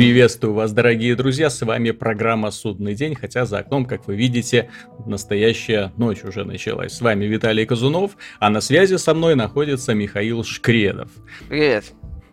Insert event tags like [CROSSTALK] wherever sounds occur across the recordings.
Приветствую вас, дорогие друзья, с вами программа «Судный день», хотя за окном, как вы видите, настоящая ночь уже началась. С вами Виталий Казунов, а на связи со мной находится Михаил Шкредов. Привет.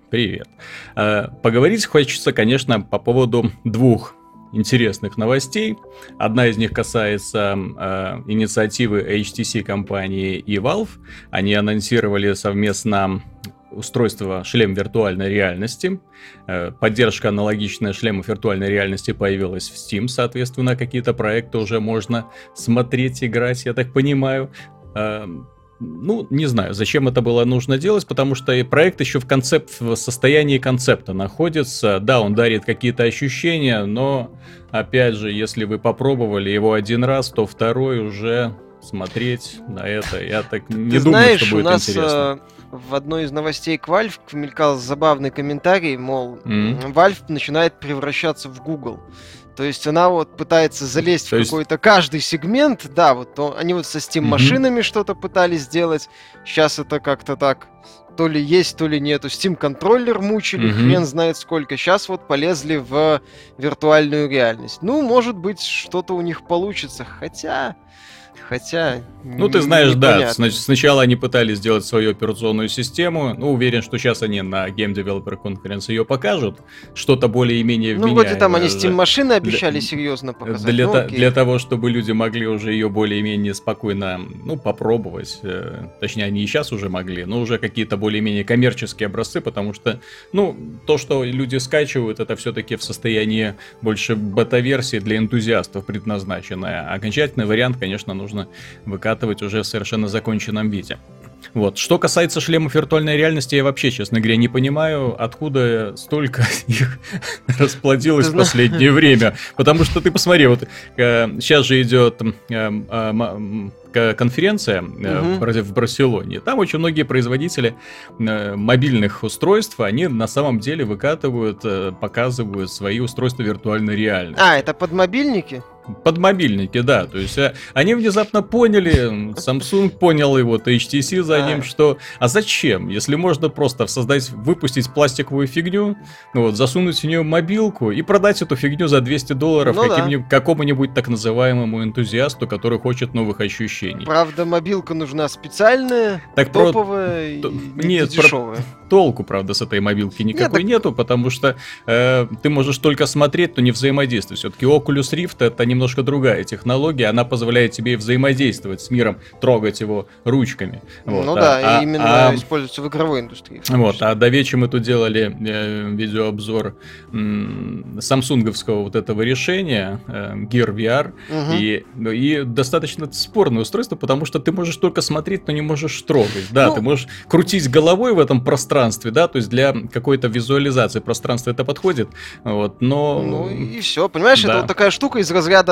Привет. Э, поговорить хочется, конечно, по поводу двух интересных новостей. Одна из них касается э, инициативы HTC компании и Valve. Они анонсировали совместно устройство шлем виртуальной реальности. Э, поддержка аналогичная шлемов виртуальной реальности появилась в Steam, соответственно, какие-то проекты уже можно смотреть, играть, я так понимаю. Э, ну, не знаю, зачем это было нужно делать, потому что и проект еще в, концепт, в состоянии концепта находится. Да, он дарит какие-то ощущения, но, опять же, если вы попробовали его один раз, то второй уже смотреть на это, я так не Ты думаю, знаешь, что будет у нас, интересно. В одной из новостей к Valve мелькал забавный комментарий, мол, м, Valve начинает превращаться в Google. То есть она вот пытается залезть То в есть- какой-то каждый сегмент, да, вот то- они вот со Steam машинами что-то пытались сделать. Сейчас это как-то так то ли есть, то ли нету. Steam контроллер мучили, Мгм. хрен знает сколько. Сейчас вот полезли в виртуальную реальность. Ну, может быть, что-то у них получится. Хотя, хотя. Ну, ты знаешь, да, непонятно. снач- сначала они пытались сделать свою операционную систему, ну, уверен, что сейчас они на Game Developer Conference ее покажут, что-то более-менее Ну, вроде там они вменяемое Steam же. машины Для- обещали серьезно показать. Для, Ну, та- для того, чтобы люди могли уже ее более-менее спокойно, ну, попробовать. э, точнее, они и сейчас уже могли, но уже какие-то более-менее коммерческие образцы, потому что, ну, то, что люди скачивают, это все-таки в состоянии больше бета-версии для энтузиастов предназначенная. Окончательный вариант, конечно, нужно выкатывать уже в совершенно законченном виде. Вот. Что касается шлемов виртуальной реальности, я вообще, честно говоря, не понимаю, откуда столько [LAUGHS] их расплодилось в последнее [LAUGHS] время. Потому что ты посмотри, вот сейчас же идет э, э, к- конференция э, Мгм. в Бар- в Барселоне. Там очень многие производители э, мобильных устройств, они на самом деле выкатывают, э, показывают свои устройства виртуальной реальности. А, это под мобильники? Под мобильники, да. То есть э, они внезапно поняли, Samsung понял и вот HTC за ним, что а зачем, если можно просто создать, выпустить пластиковую фигню, ну вот, засунуть в нее мобилку и продать эту фигню за 200 долларов Ну да. какому-нибудь так называемому энтузиасту, который хочет новых ощущений. Правда, мобилка нужна специальная, Так про- топовая то- и нет, про- дешевая. Толку, правда, с этой мобилки никакой так- нету, потому что э, ты можешь только смотреть, но не взаимодействовать. Все-таки Oculus Rift это немножко другая технология, она позволяет тебе взаимодействовать с миром, трогать его ручками. Вот, ну а- да, а- именно а- используется в игровой индустрии. вот, а до вечера мы тут делали э, видеообзор м, самсунговского вот этого решения, э, Gear VR, Мгм. и, ну, и достаточно спорное устройство, потому что ты можешь только смотреть, но не можешь трогать. Да, Ну- ты можешь крутить головой в этом пространстве, да, то есть для какой-то визуализации пространства это подходит, вот, но... Ну и все, понимаешь, да. это вот такая штука из разряда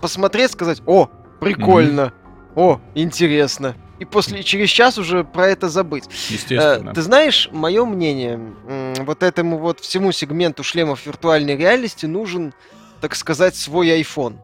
посмотреть, сказать, о, прикольно, о, интересно. И после через час уже про это забыть. Естественно. Э, Ты знаешь, мое мнение, вот этому вот всему сегменту шлемов виртуальной реальности нужен, так сказать, свой iPhone.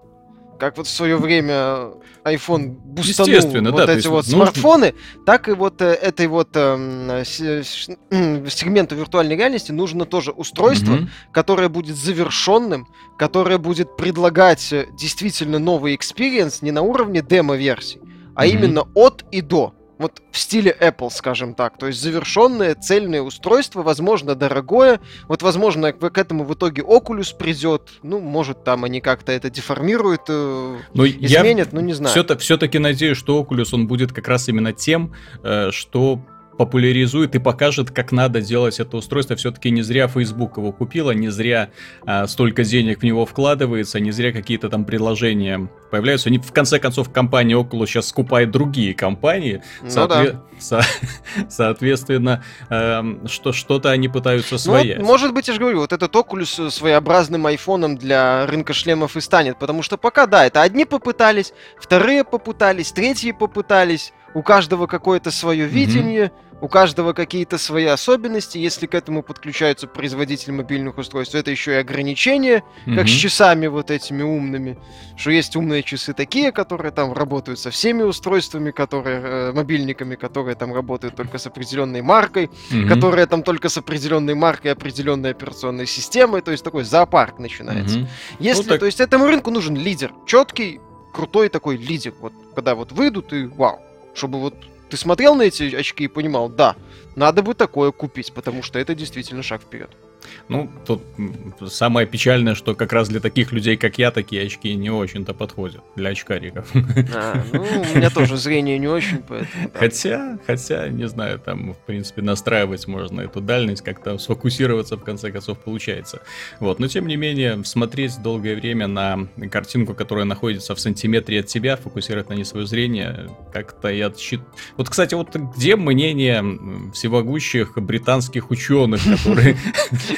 Как вот в свое время iPhone бустанул Естественно, вот да, эти вот нужно- смартфоны, так и вот э, этой вот м, [CLEARS THROAT] сегменту виртуальной реальности нужно тоже устройство, Мгм. которое будет завершенным, которое будет предлагать э, действительно новый experience не на уровне демо-версий, а Мгм. именно от и до. Вот в стиле Apple, скажем так. То есть завершенное цельное устройство, возможно, дорогое. Вот, возможно, к этому в итоге Oculus придет. Ну, может, там они как-то это деформируют, э, Но я изменят, ну, не знаю. все-таки надеюсь, что Oculus он будет как раз именно тем, э, что популяризует и покажет, как надо делать это устройство. Все-таки не зря Facebook его купила, не зря а, столько денег в него вкладывается, не зря какие-то там предложения появляются. Они, в конце концов, компания Oculus сейчас скупает другие компании. Ну Соотве- да. со- соответственно, эм, что, что-то они пытаются Ну, вот, может быть, я же говорю, вот этот Oculus э, своеобразным айфоном для рынка шлемов и станет, потому что пока, да, это одни попытались, вторые попытались, третьи попытались, у каждого какое-то свое видение, у каждого какие-то свои особенности. Если к этому подключаются производители мобильных устройств, это еще и ограничения, mm-hmm. как с часами вот этими умными. Что есть умные часы такие, которые там работают со всеми устройствами, которые э, мобильниками, которые там работают только с определенной маркой, mm-hmm. которые там только с определенной маркой, определенной операционной системой. То есть такой зоопарк начинается. Mm-hmm. Если, ну, так... то есть этому рынку нужен лидер, четкий, крутой такой лидер. Вот когда вот выйдут и вау, чтобы вот ты смотрел на эти очки и понимал, да, надо бы такое купить, потому что это действительно шаг вперед. Ну, тут самое печальное, что как раз для таких людей, как я, такие очки не очень-то подходят. Для очкариков. А, ну, у меня тоже зрение не очень, поэтому... Да. Хотя, хотя, не знаю, там, в принципе, настраивать можно эту дальность, как-то сфокусироваться, в конце концов, получается. Вот, но тем не менее, смотреть долгое время на картинку, которая находится в сантиметре от тебя, фокусировать на ней свое зрение, как-то я счит... Вот, кстати, вот где мнение всевогущих британских ученых, которые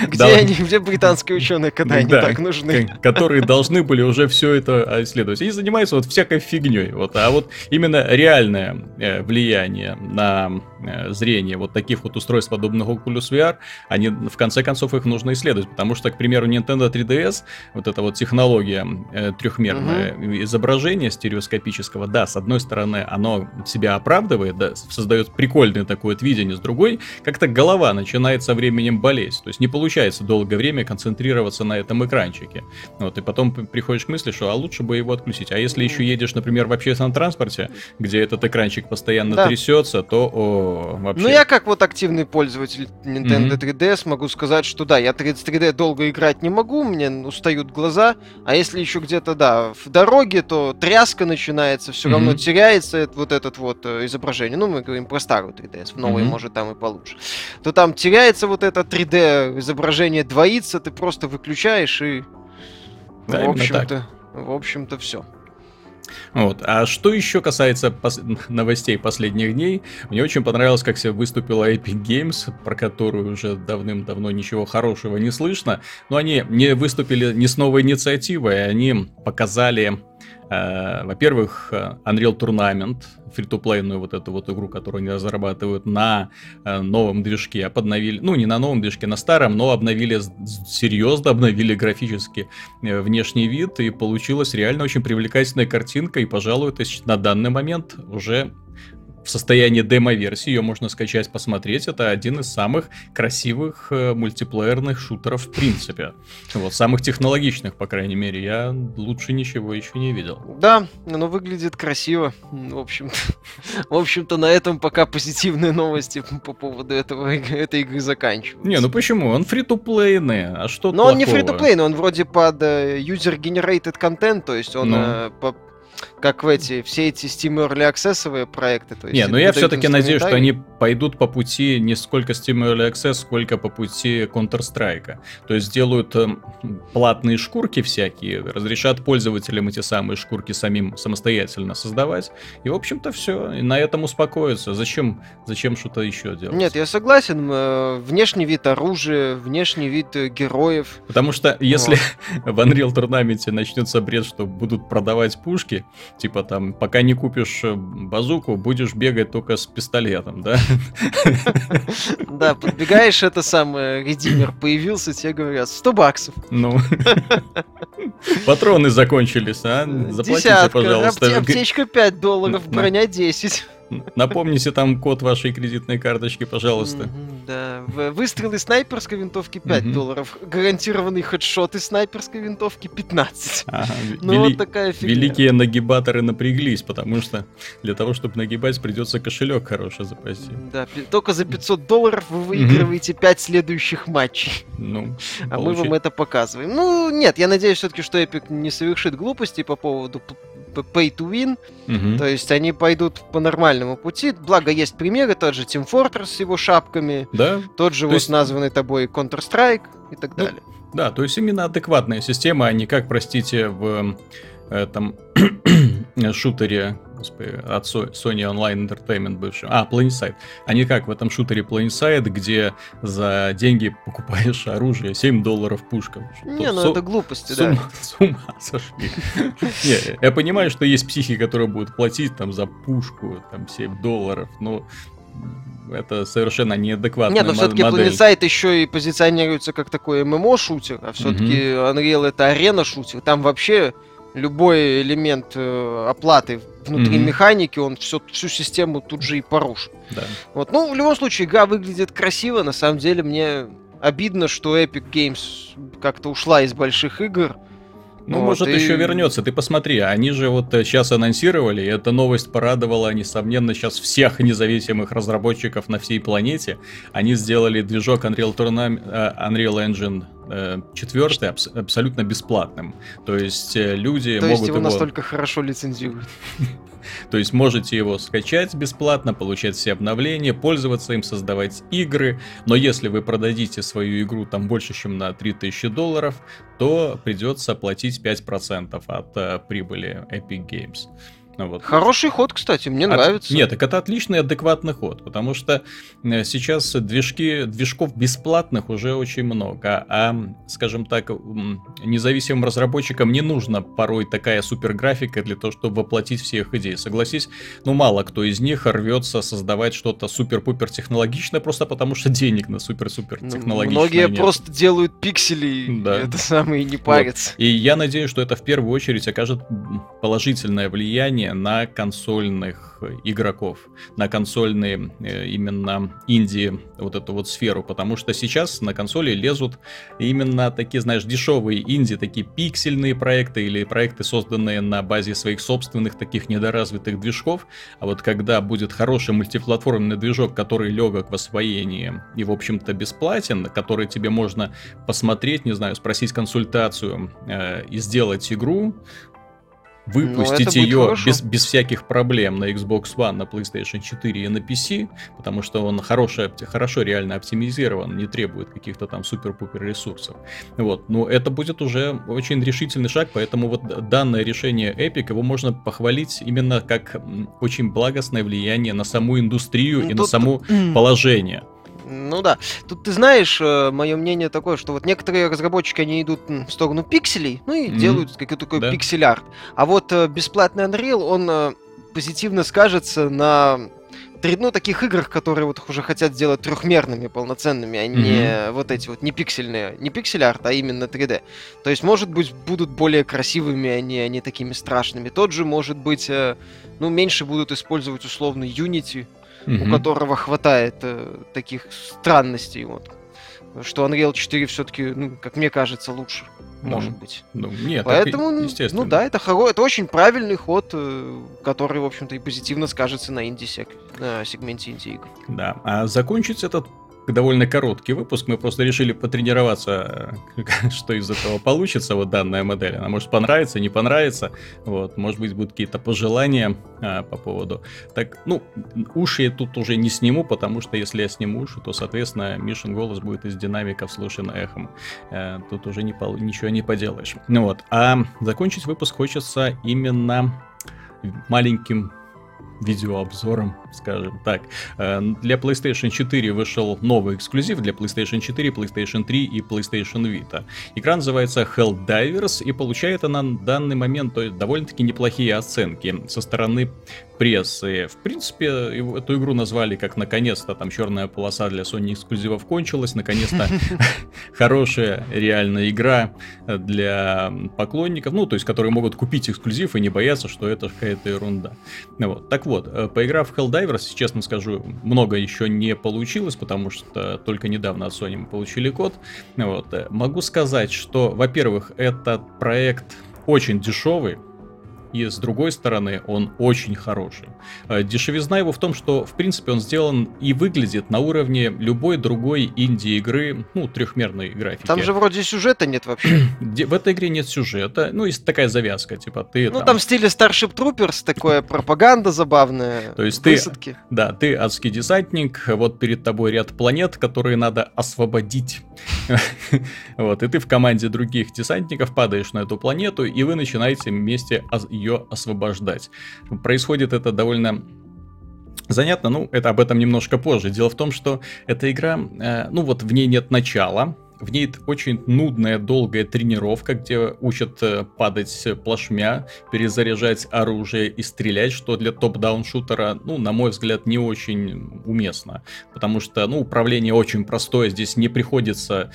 Где они, где британские ученые, когда они так нужны? Которые должны были уже все это исследовать. Они занимаются вот всякой фигней. Вот. А вот именно реальное э, влияние на э, зрение вот таких вот устройств, подобных Oculus VR, они, в конце концов, их нужно исследовать. Потому что, к примеру, Nintendo 3DS, вот эта вот технология э, трехмерное угу. изображение стереоскопического, да, с одной стороны, оно себя оправдывает, да, создает прикольное такое видение, с другой, как-то голова начинает со временем болеть. То есть не получается долгое время концентрироваться на этом экранчике. Вот, и потом приходишь к мысли, что а лучше бы его отключить. А если еще едешь, например, в общественном транспорте, где этот экранчик постоянно да. трясется, то о, вообще... Ну, я как вот активный пользователь Nintendo mm-hmm. 3DS могу сказать, что да, я 3D долго играть не могу, мне устают глаза, а если еще где-то, да, в дороге, то тряска начинается, все mm-hmm. равно теряется вот этот вот э, изображение. Ну, мы говорим про старую 3DS, в новой, mm-hmm. может, там и получше. То там теряется вот это 3D изображение двоится, ты просто выключаешь и... Да, в общем-то, в общем-то, все. Вот. А что еще касается пос- [LAUGHS] новостей последних дней, мне очень понравилось, как себя выступила Epic Games, про которую уже давным-давно ничего хорошего не слышно. Но они не выступили не с новой инициативой, они показали во-первых, э, Unreal Tournament, фри-то-плейную вот эту вот игру, которую они разрабатывают на э, новом движке, подновили, ну не на новом движке, на старом, но обновили серьезно, обновили графически внешний вид, и получилась реально очень привлекательная картинка, и, пожалуй, это на данный момент уже в состоянии демо-версии, ее можно скачать, посмотреть. Это один из самых красивых э, мультиплеерных шутеров в принципе. Вот, самых технологичных, по крайней мере. Я лучше ничего еще не видел. Да, оно выглядит красиво. В общем-то, [LAUGHS] в общем-то на этом пока позитивные новости [LAUGHS] по поводу этого, этой игры заканчиваются. Не, ну почему? Он фри-то-плейный, а что Но плохого? он не фри-то-плейный, он вроде под uh, user-generated content, то есть он ну. uh, по как в эти, все эти Steam Early Access проекты. То есть не, но я все-таки надеюсь, что они пойдут по пути не сколько Steam Early Access, сколько по пути Counter-Strike. То есть сделают э, платные шкурки всякие, разрешат пользователям эти самые шкурки самим самостоятельно создавать. И, в общем-то, все. И на этом успокоиться. Зачем, зачем что-то еще делать? Нет, я согласен. Э, внешний вид оружия, внешний вид э, героев. Потому что если вот. [LAUGHS] в Unreal Tournament начнется бред, что будут продавать пушки, Типа там, пока не купишь э, базуку, будешь бегать только с пистолетом, да? Да, подбегаешь, это самое, редимер появился, тебе говорят, 100 баксов. Ну. Патроны закончились, а? Заплатите, пожалуйста. Аптечка 5 долларов, броня 10. Напомните там код вашей кредитной карточки, пожалуйста. Да, выстрелы снайперской винтовки 5 долларов, гарантированный хедшот из снайперской винтовки 15. Ну вот такая фигня. Великие нагибаторы напряглись, потому что для того, чтобы нагибать, придется кошелек хороший запасти. Да, только за 500 долларов вы выигрываете 5 следующих матчей. Ну, а мы вам это показываем. Ну, нет, я надеюсь все-таки, что Epic не совершит глупости по поводу pay to win. Угу. То есть они пойдут по нормальному пути. Благо есть примеры, тот же Team Fortress с его шапками, да? тот же то вот есть... названный тобой Counter-Strike и так ну, далее. Да, то есть именно адекватная система, а не как, простите, в этом шутере господи, от Sony Online Entertainment бывшем. А, Planeside. Они как в этом шутере Planeside, где за деньги [LAUGHS] покупаешь оружие, 7 долларов пушка. Не, ну это глупости, да. [LAUGHS] С ума сошли. [LAUGHS] Не, я понимаю, что есть психи, которые будут платить там за пушку, там 7 долларов, но это совершенно неадекватная Нет, но все-таки Planet еще и позиционируется как такой ММО-шутер, а все-таки. Unreal это арена-шутер. Там вообще любой элемент э, оплаты внутри mm-hmm. механики, он все, всю систему тут же и порушит. Да. Вот. Ну, в любом случае, игра выглядит красиво. На самом деле, мне обидно, что Epic Games как-то ушла из больших игр. Ну, вот, может, и... еще вернется. Ты посмотри, они же вот сейчас э, анонсировали, и эта новость порадовала, несомненно, сейчас всех независимых разработчиков на всей планете. Они сделали движок Unreal, Tournament, э, Unreal Engine четвертый абс- абсолютно бесплатным. То есть э, люди То могут есть его, его настолько хорошо лицензируют. [LAUGHS] То есть можете его скачать бесплатно, получать все обновления, пользоваться им, создавать игры. Но если вы продадите свою игру там больше, чем на 3000 долларов, то придется платить 5% от э, прибыли Epic Games. Ну вот. Хороший ход, кстати, мне От... нравится. Нет, так это отличный адекватный ход, потому что э, сейчас движки, движков бесплатных уже очень много, а, скажем так, независимым разработчикам не нужно порой такая супер графика для того, чтобы воплотить все их идеи. Согласись, ну мало кто из них рвется создавать что-то супер-пупер технологичное, просто потому что денег на супер-супер технологичное Многие нет. просто делают пиксели, да. это самое, и не парятся. Вот. И я надеюсь, что это в первую очередь окажет положительное влияние влияние на консольных игроков, на консольные э, именно инди вот эту вот сферу, потому что сейчас на консоли лезут именно такие, знаешь, дешевые инди, такие пиксельные проекты или проекты, созданные на базе своих собственных таких недоразвитых движков, а вот когда будет хороший мультиплатформенный движок, который легок в освоении и, в общем-то, бесплатен, который тебе можно посмотреть, не знаю, спросить консультацию э, и сделать игру, выпустить ну, ее без, без всяких проблем на Xbox One, на PlayStation 4 и на PC, потому что он хорошо, хорошо реально оптимизирован, не требует каких-то там супер-пупер ресурсов. Вот. Но это будет уже очень решительный шаг, поэтому вот данное решение Epic, его можно похвалить именно как очень благостное влияние на саму индустрию ну, и тут... на само положение. Ну да. Тут ты знаешь, э, мое мнение такое, что вот некоторые разработчики, они идут в сторону пикселей, ну и mm-hmm. делают какой-то такой да. пиксель-арт. А вот э, бесплатный Unreal, он э, позитивно скажется на ну, таких играх, которые вот уже хотят сделать трехмерными, полноценными, а не mm-hmm. вот эти вот не пиксельные, не пиксель-арт, а именно 3D. То есть, может быть, будут более красивыми, а не, а не такими страшными. Тот же, может быть, ну, меньше будут использовать условно Unity, угу. у которого хватает э, таких странностей. Вот. Что Unreal 4 все-таки, ну, как мне кажется, лучше. Ну, может быть. Ну, нет, Поэтому, так, естественно. ну да, это, хоро... это очень правильный ход, э, который, в общем-то, и позитивно скажется на инди-сек... на сегменте инди-игр. Да, а закончить этот довольно короткий выпуск. Мы просто решили потренироваться, э, [LAUGHS] что из этого получится, вот данная модель. Она может понравиться, не понравится. Вот, может быть, будут какие-то пожелания а, по поводу. Так, ну, уши я тут уже не сниму, потому что если я сниму уши, то, соответственно, Мишин голос будет из динамиков слышен эхом. А, тут уже не, ничего не поделаешь. Ну вот, а закончить выпуск хочется именно маленьким видеообзором, скажем так. Э, для PlayStation 4 вышел новый эксклюзив для PlayStation 4, PlayStation 3 и PlayStation Vita. Игра называется Helldivers и получает она на данный момент довольно-таки неплохие оценки со стороны прессы. В принципе, эту игру назвали как наконец-то там черная полоса для Sony эксклюзивов кончилась, наконец-то [LAUGHS] хорошая реальная игра для поклонников, ну, то есть, которые могут купить эксклюзив и не бояться, что это какая-то ерунда. Вот. Так вот, э, поиграв в Helldivers, честно скажу, много еще не получилось, потому что только недавно от Sony мы получили код. Вот. Могу сказать, что, во-первых, этот проект очень дешевый, и с другой стороны он очень хороший. Э, дешевизна его в том, что в принципе он сделан и выглядит на уровне любой другой инди-игры, ну, трехмерной графики. Там же вроде сюжета нет вообще. [CLEARS THROAT] В этой игре нет сюжета, ну, есть такая завязка, типа ты Ну, там, там в стиле Starship Troopers, такое [LAUGHS] пропаганда забавная, То есть высадки. ты, да, ты адский десантник, вот перед тобой ряд планет, которые надо освободить. [LAUGHS] Вот, и ты в команде других десантников падаешь на эту планету, и вы начинаете вместе ее освобождать. Происходит это довольно Занятно, ну, это об этом немножко позже. Дело в том, что эта игра, э, ну вот в ней нет начала, в ней очень нудная, долгая тренировка, где учат э, падать плашмя, перезаряжать оружие и стрелять, что для топ-даун шутера, ну, на мой взгляд, не очень уместно. Потому что, ну, управление очень простое, здесь не приходится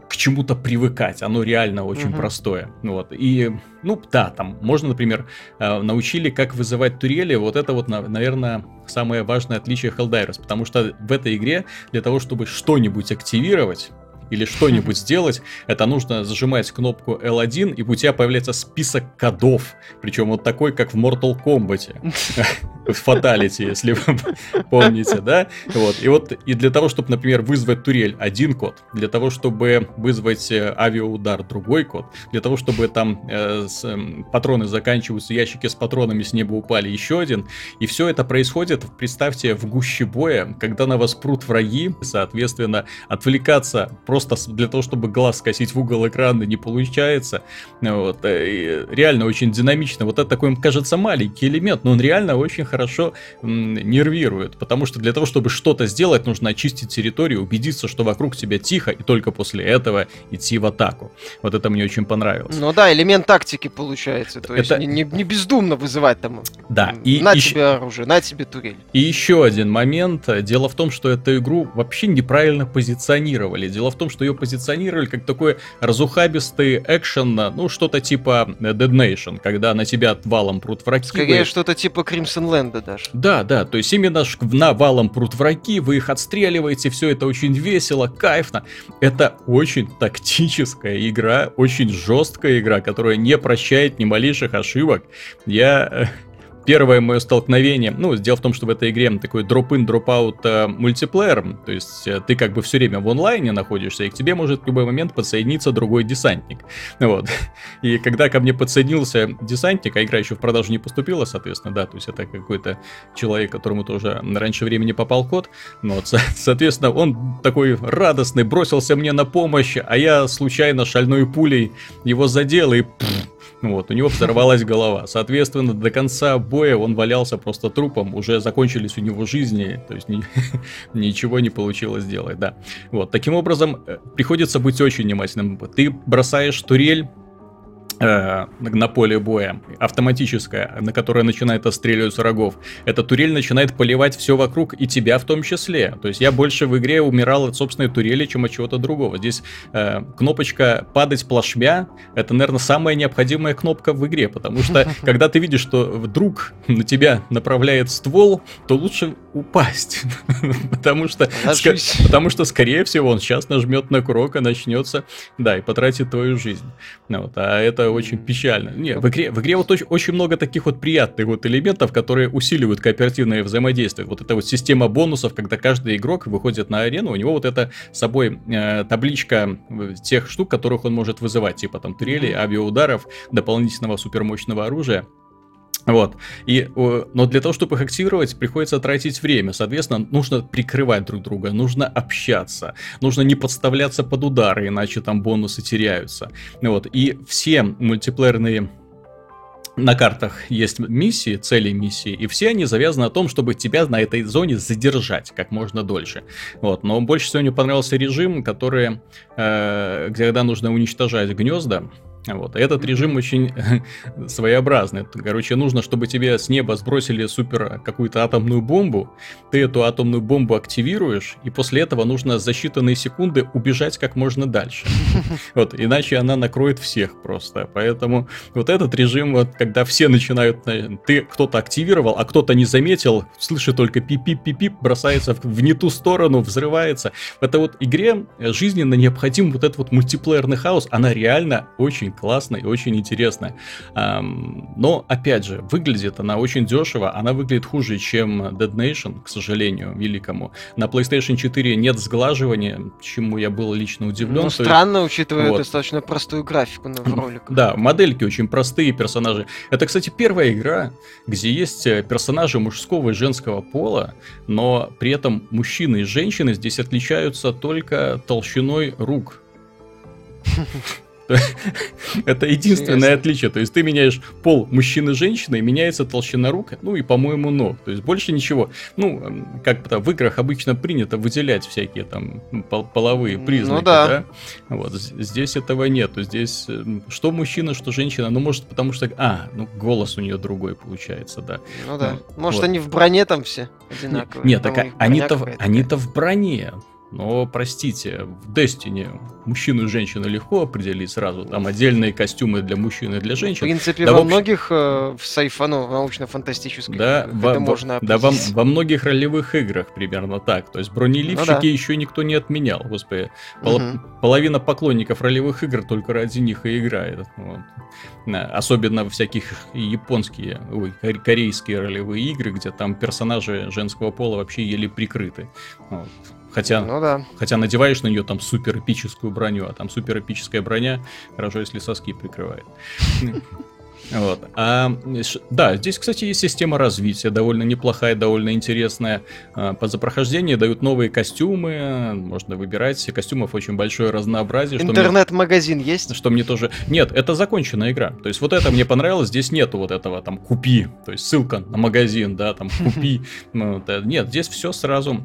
к чему-то привыкать. Оно реально очень угу. простое. Вот. И, ну, да, там можно, например, э, научили, как вызывать турели. Вот это вот, наверное, самое важное отличие Helldivers. Потому что в этой игре для того, чтобы что-нибудь активировать, или что-нибудь [LAUGHS] сделать, это нужно зажимать кнопку L1, и у тебя появляется список кодов. Причем вот такой, как в Mortal Kombat. [LAUGHS] В Fatality, если вы [LAUGHS] помните, да? Вот. И вот и для того, чтобы, например, вызвать турель, один код. Для того, чтобы вызвать э, авиаудар, другой код. Для того, чтобы там э, с, э, патроны заканчиваются, ящики с патронами с неба упали, еще один. И все это происходит, представьте, в гуще боя, когда на вас прут враги, соответственно, отвлекаться просто для того, чтобы глаз скосить в угол экрана не получается. Вот. Э, и реально очень динамично. Вот это такой, кажется, маленький элемент, но он реально очень хорошо нервирует. Потому что для того, чтобы что-то сделать, нужно очистить территорию, убедиться, что вокруг тебя тихо, и только после этого идти в атаку. Вот это мне очень понравилось. Ну да, элемент тактики получается. То это... есть не, не бездумно вызывать там. Да. И на еще... тебе оружие, на тебе турель. И еще один момент. Дело в том, что эту игру вообще неправильно позиционировали. Дело в том, том, что ее позиционировали как такой разухабистый экшен, ну, что-то типа Dead Nation, когда на тебя валом прут враги. Скорее, вы... что-то типа Crimson Land даже. Да, да, то есть именно на валом прут враги, вы их отстреливаете, все это очень весело, кайфно. Это очень тактическая игра, очень жесткая игра, которая не прощает ни малейших ошибок. Я э, первое мое столкновение, ну, дело в том, что в этой игре такой drop-in, drop-out э, мультиплеер, то есть э, ты как бы все время в онлайне находишься, и к тебе может в любой момент подсоединиться другой десантник. Вот. И когда ко мне подсоединился десантник, а игра еще в продажу не поступила, соответственно, да, то есть это какой-то человек, которому тоже раньше времени попал код, ну вот, соответственно, он такой радостный, бросился мне на помощь, а я случайно шальной пулей его задел и пфф, вот, у него взорвалась голова. Соответственно, до конца боя он валялся просто трупом, уже закончились у него жизни, то есть ни, [LAUGHS] ничего не получилось сделать, да. Вот, таким образом, э, приходится быть очень внимательным. Ты бросаешь турель, Э, на поле боя, автоматическая, на которая начинает отстреливать врагов, эта турель начинает поливать все вокруг и тебя в том числе. То есть я больше в игре умирал от собственной турели, чем от чего-то другого. Здесь э, кнопочка падать плашмя, это, наверное, самая необходимая кнопка в игре, потому что [LAUGHS] когда ты видишь, что вдруг на тебя направляет ствол, то лучше упасть, [LAUGHS] потому что, потому что, скорее всего, он сейчас нажмет на курок и начнется, да, и потратит твою жизнь. Вот, а это очень печально. Не, в игре, в игре вот очень, очень много таких вот приятных вот элементов, которые усиливают кооперативное взаимодействие. Вот эта вот система бонусов, когда каждый игрок выходит на арену, у него вот это с собой э, табличка э, тех штук, которых он может вызывать, типа там турели, авиаударов, дополнительного супермощного оружия. Вот. И, но для того, чтобы их активировать, приходится тратить время. Соответственно, нужно прикрывать друг друга, нужно общаться, нужно не подставляться под удары, иначе там бонусы теряются. Вот. И все мультиплеерные на картах есть миссии, цели миссии, и все они завязаны на том, чтобы тебя на этой зоне задержать как можно дольше. Вот. Но больше всего мне понравился режим, который, э, когда нужно уничтожать гнезда, вот. Этот режим очень [LAUGHS] своеобразный. Короче, нужно, чтобы тебе с неба сбросили супер какую-то атомную бомбу. Ты эту атомную бомбу активируешь, и после этого нужно за считанные секунды убежать как можно дальше. [LAUGHS] Вот, иначе она накроет всех просто. Поэтому вот этот режим, вот, когда все начинают, ты кто-то активировал, а кто-то не заметил, слышит только пип-пип-пип, бросается в, в не ту сторону, взрывается. В этой вот игре жизненно необходим вот этот вот мультиплеерный хаос, она реально очень классно и очень интересно. Но, опять же, выглядит она очень дешево, она выглядит хуже, чем Dead Nation, к сожалению, великому. На PlayStation 4 нет сглаживания, чему я был лично удивлен. Ну, странно, есть... учитывая вот. достаточно простую графику в роликах. Да, модельки очень простые, персонажи. Это, кстати, первая игра, где есть э, персонажи мужского и женского пола, но при этом мужчины и женщины здесь отличаются только толщиной рук. [LAUGHS] [LAUGHS] Это единственное отличие. То есть ты меняешь пол мужчины и меняется толщина рук, ну и, по-моему, ног. То есть больше ничего. Ну, как там в играх обычно принято выделять всякие там половые признаки, ну, да. да? Вот здесь этого нету. Здесь что мужчина, что женщина. Ну, может, потому что... А, ну, голос у нее другой получается, да. Ну да. Ну, может, вот. они в броне там все одинаковые. Нет, так они-то они-то в броне. Но, простите, в Destiny мужчину и женщину легко определить сразу. Там отдельные костюмы для мужчин и для женщин. В принципе, да, во в... многих э, в сайфа, ну, научно-фантастических да, во, это можно Да, во, во многих ролевых играх примерно так. То есть бронеливщики ну, да. еще никто не отменял. Господи, пол, угу. половина поклонников ролевых игр только ради них и играет. Вот. Особенно всяких японские, ой, корейские ролевые игры, где там персонажи женского пола вообще еле прикрыты. Вот. Хотя, ну, да. хотя надеваешь на нее там супер эпическую броню, а там супер эпическая броня, хорошо, если соски прикрывает. [LAUGHS] Вот. А, да, здесь, кстати, есть система развития, довольно неплохая, довольно интересная. А, по за прохождение дают новые костюмы, можно выбирать. Костюмов очень большое разнообразие. Интернет-магазин мне, есть? Что мне тоже... Нет, это законченная игра. То есть вот это мне понравилось, здесь нету вот этого там купи, то есть ссылка на магазин, да, там купи. [LAUGHS] Ну, нет, здесь все сразу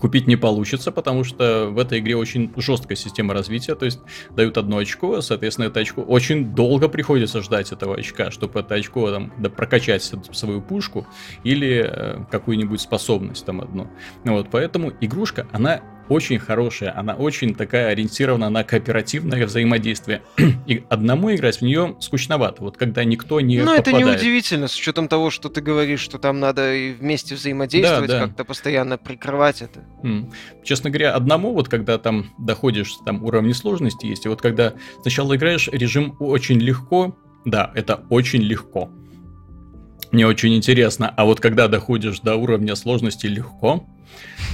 купить не получится, потому что в этой игре очень жесткая система развития, то есть дают одно очко, соответственно, это очко очень долго приходится ждать этого очка, чтобы это очко там, да, прокачать свою пушку или э, какую-нибудь способность там одну. Вот, поэтому игрушка, она очень хорошая, она очень такая ориентирована на кооперативное взаимодействие. [CLEARS THROAT] И одному играть в нее скучновато, вот когда никто не Ну, это неудивительно, с учетом того, что ты говоришь, что там надо и вместе взаимодействовать, да, да. как-то постоянно прикрывать это. Mm. Честно говоря, одному, вот когда там доходишь, там уровни сложности есть, и вот когда сначала играешь режим очень легко, да, это очень легко. Мне очень интересно, а вот когда доходишь до уровня сложности легко,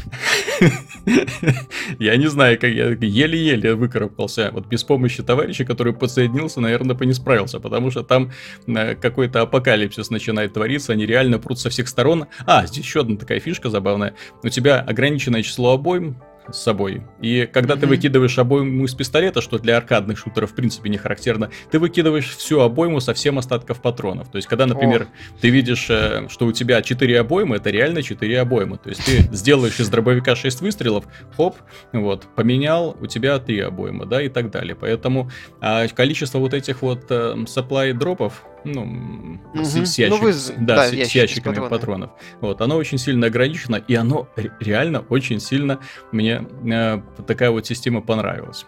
[LAUGHS] [LAUGHS] я не знаю, как я еле-еле выкарабкался. Вот без помощи товарища, который подсоединился, наверное, бы не справился, потому что там э, какой-то апокалипсис начинает твориться, они реально прут со всех сторон. А, здесь еще одна такая фишка забавная. У тебя ограниченное число обоим, с собой. И когда mm-hmm. ты выкидываешь обойму из пистолета, что для аркадных шутеров в принципе не характерно, ты выкидываешь всю обойму со всем остатков патронов. То есть, когда, например, oh. ты видишь, э, что у тебя 4 обоймы, это реально 4 обоймы. То есть, ты сделаешь из дробовика 6 выстрелов, хоп, вот, поменял, у тебя 3 обоймы, да, и так далее. Поэтому а, количество вот этих вот э, supply дропов, ну, угу. с, с, ящик, ну, вы... да, да, с, с ящиками патронов. патронов. Вот, оно очень сильно ограничено, и оно реально очень сильно мне э, такая вот система понравилась.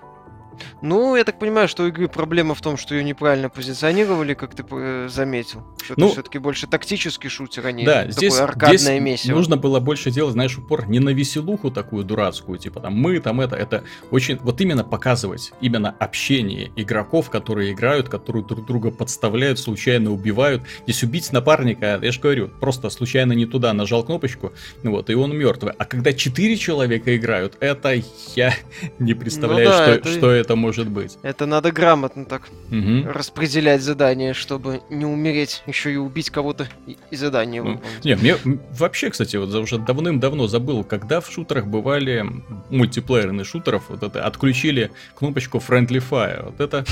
Ну, я так понимаю, что у игры проблема в том, что ее неправильно позиционировали, как ты э, заметил. Что ну, это все-таки больше тактический шутер, а не да, здесь, такое аркадное здесь месиво. нужно было больше делать, знаешь, упор не на веселуху такую дурацкую, типа там мы, там это, это очень, вот именно показывать, именно общение игроков, которые играют, которые друг друга подставляют, случайно убивают. Здесь убить напарника, я же говорю, просто случайно не туда нажал кнопочку, вот, и он мертвый. А когда четыре человека играют, это я [LAUGHS] не представляю, ну, да, что, это... что это может быть. Это надо грамотно так угу. распределять задания, чтобы не умереть, еще и убить кого-то и, и задание ну, Не, мне вообще, кстати, вот уже давным-давно забыл, когда в шутерах бывали мультиплеерные шутеров, вот это отключили кнопочку Friendly Fire. Вот это,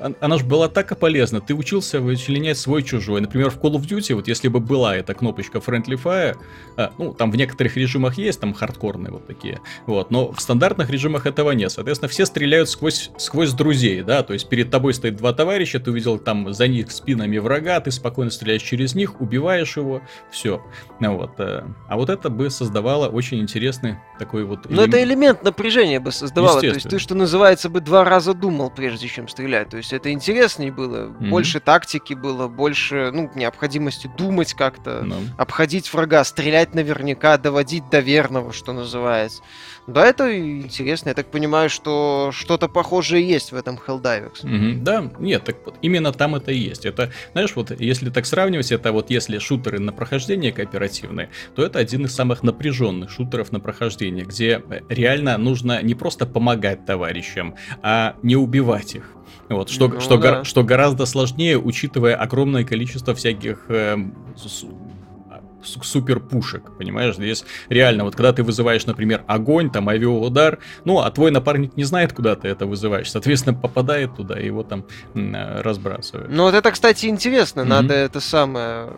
[LAUGHS] она же была так и полезна. Ты учился вычленять свой чужой. Например, в Call of Duty, вот если бы была эта кнопочка Friendly Fire, а, ну, там в некоторых режимах есть, там хардкорные вот такие, вот, но в стандартных режимах этого нет. Соответственно, все стреляют сквозь, сквозь друзей, да, то есть перед тобой стоит два товарища, ты увидел там за них спинами врага, ты спокойно стреляешь через них, убиваешь его, все. Вот. Э, а вот это бы создавало очень интересный такой вот... Элемент. Ну это элемент напряжения бы создавало, то есть ты, что называется, бы два раза думал, прежде чем стрелять, то есть это интереснее было, mm-hmm. больше тактики было, больше, ну, необходимости думать как-то, no. Ну. обходить врага, стрелять наверняка, доводить до верного, что называется. Да, это интересно. Я так понимаю, что что что-то похожее есть в этом Helldivers. Угу, да, нет, так вот, именно там это и есть. Это, знаешь, вот если так сравнивать, это вот если шутеры на прохождение кооперативные, то это один из самых напряженных шутеров на прохождение, где реально нужно не просто помогать товарищам, а не убивать их. Вот, что, ну, что, да. го, что гораздо сложнее, учитывая огромное количество всяких э, супер пушек, понимаешь? Здесь реально, вот когда ты вызываешь, например, огонь, там авиаудар, ну, а твой напарник не знает, куда ты это вызываешь, соответственно, попадает туда и его там э, разбрасывают. Ну, вот это, кстати, интересно, mm-hmm. надо это самое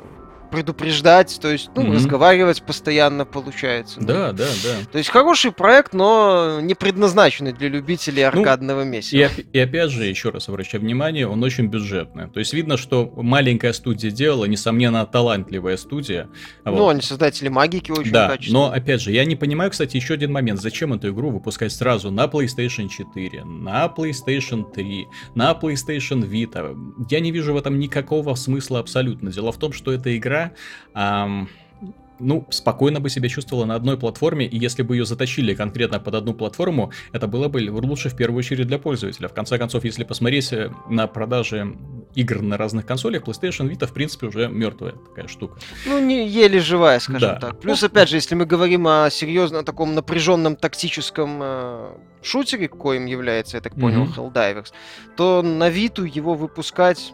предупреждать, то есть, ну, mm-hmm. разговаривать постоянно получается. Да, ну. да, да. То есть хороший проект, но не предназначенный для любителей ну, аркадного ну, месива. И, и опять же, еще раз обращаю внимание, он очень бюджетный. То есть видно, что маленькая студия делала, несомненно, талантливая студия. Ну, вот. они создатели магики очень да, качественные. но опять же, я не понимаю, кстати, еще один момент, зачем эту игру выпускать сразу на PlayStation 4, на PlayStation 3, на PlayStation Vita. Я не вижу в этом никакого смысла абсолютно. Дело в том, что эта игра игра, ну, спокойно бы себя чувствовала на одной платформе, и если бы ее затащили конкретно под одну платформу, это было бы лучше в первую очередь для пользователя. В конце концов, если посмотреть э, на продажи игр на разных консолях, PlayStation Vita, в принципе, уже мертвая такая штука. Ну, не еле живая, скажем да. так. Плюс, опять же, если мы говорим о серьезно таком напряженном тактическом э, шутере, коим является, я так понял, mm-hmm. Helldivers, то на Виту его выпускать,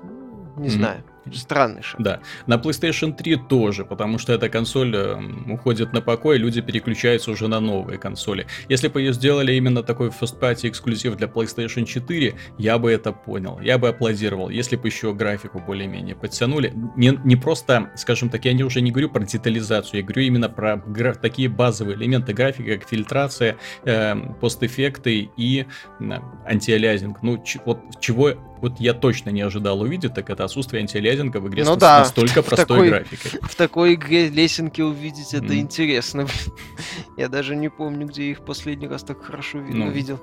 не mm-hmm. знаю. Странный шаг. Да. На PlayStation 3 тоже, потому что эта консоль э, уходит на покой, люди переключаются уже на новые консоли. Если бы ее сделали именно такой first party эксклюзив для PlayStation 4, я бы это понял, я бы аплодировал, если бы еще графику более-менее подтянули. Не, не просто, скажем так, я не, уже не говорю про детализацию, я говорю именно про гра- такие базовые элементы графики, как фильтрация, э, постэффекты и э, антиалязинг. Ну, ч- вот чего вот я точно не ожидал увидеть, так это отсутствие антилезинга в игре ну, с да, настолько в, простой такой, графикой. В такой игре лесенки увидеть это mm. интересно. я даже не помню, где их последний раз так хорошо ну. видел.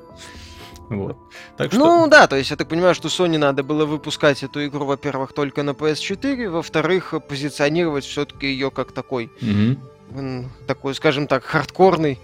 Вот. Так что... Ну да, то есть я так понимаю, что Sony надо было выпускать эту игру, во-первых, только на PS4, во-вторых, позиционировать все-таки ее как такой, mm-hmm. такой, скажем так, хардкорный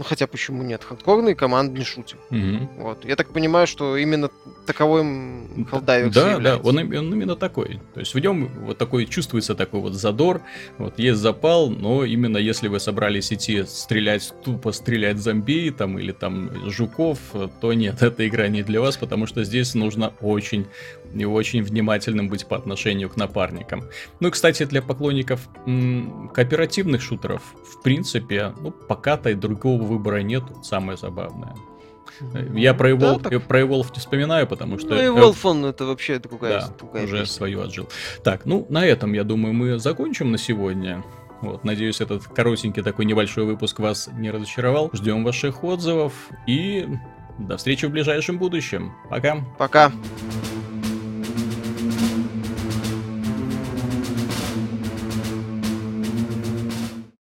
ну хотя почему нет? Хардкорный команд не шутим. Угу. Вот. Я так понимаю, что именно таковой Helldiver Да, да, он, он именно такой. То есть в нем вот такой чувствуется такой вот задор, вот есть запал, но именно если вы собрались идти стрелять, тупо стрелять зомби там или там жуков, то нет, [LAUGHS] эта игра не для вас, потому что здесь нужно очень и очень внимательным быть по отношению к напарникам. Ну и, кстати, для поклонников м- кооперативных шутеров, в принципе, ну, пока-то и другого выбора нет, самое забавное. Я про Evolve, да, так... про Evolve не вспоминаю, потому что... Ну, Evolve, он это вообще другая, да, другая уже песня. свою отжил. Так, ну, на этом, я думаю, мы закончим на сегодня. Вот, надеюсь, этот коротенький такой небольшой выпуск вас не разочаровал. Ждем ваших отзывов и до встречи в ближайшем будущем. Пока. Пока.